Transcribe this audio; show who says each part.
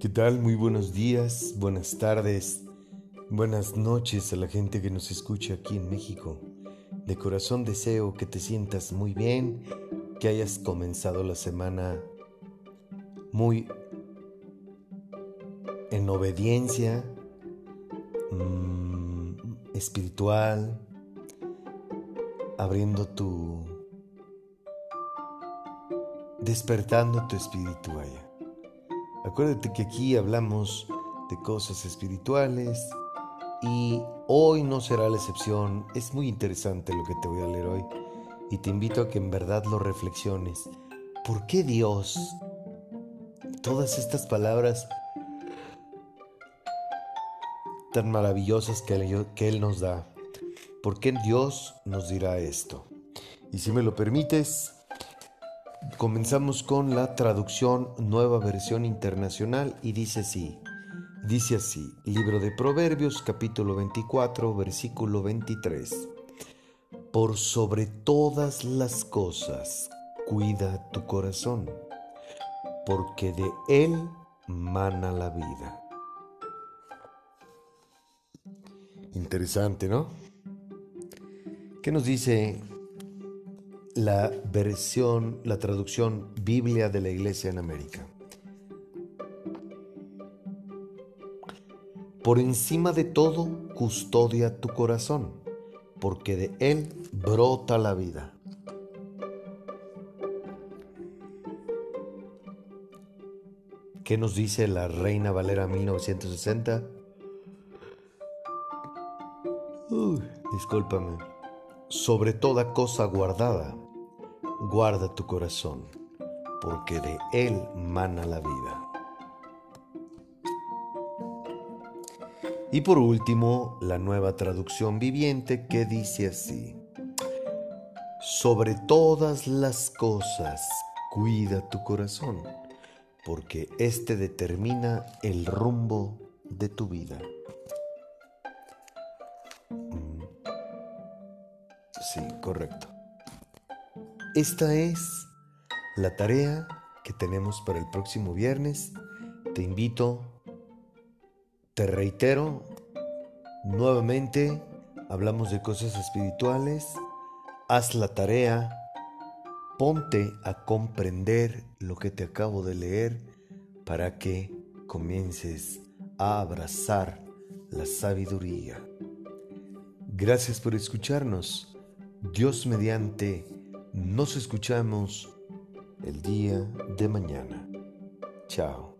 Speaker 1: ¿Qué tal? Muy buenos días, buenas tardes, buenas noches a la gente que nos escucha aquí en México. De corazón deseo que te sientas muy bien, que hayas comenzado la semana muy en obediencia mmm, espiritual, abriendo tu... despertando tu espíritu allá. Acuérdate que aquí hablamos de cosas espirituales y hoy no será la excepción. Es muy interesante lo que te voy a leer hoy y te invito a que en verdad lo reflexiones. ¿Por qué Dios? Todas estas palabras tan maravillosas que, que Él nos da. ¿Por qué Dios nos dirá esto? Y si me lo permites, Comenzamos con la traducción Nueva Versión Internacional y dice así. Dice así, Libro de Proverbios capítulo 24 versículo 23. Por sobre todas las cosas, cuida tu corazón, porque de él mana la vida. Interesante, ¿no? ¿Qué nos dice la versión, la traducción Biblia de la Iglesia en América. Por encima de todo, custodia tu corazón, porque de él brota la vida. ¿Qué nos dice la Reina Valera 1960? Uy, discúlpame. Sobre toda cosa guardada, guarda tu corazón, porque de él mana la vida. Y por último, la nueva traducción viviente que dice así, sobre todas las cosas, cuida tu corazón, porque éste determina el rumbo de tu vida. Mm. Sí, correcto. Esta es la tarea que tenemos para el próximo viernes. Te invito, te reitero, nuevamente hablamos de cosas espirituales. Haz la tarea, ponte a comprender lo que te acabo de leer para que comiences a abrazar la sabiduría. Gracias por escucharnos. Dios mediante nos escuchamos el día de mañana. Chao.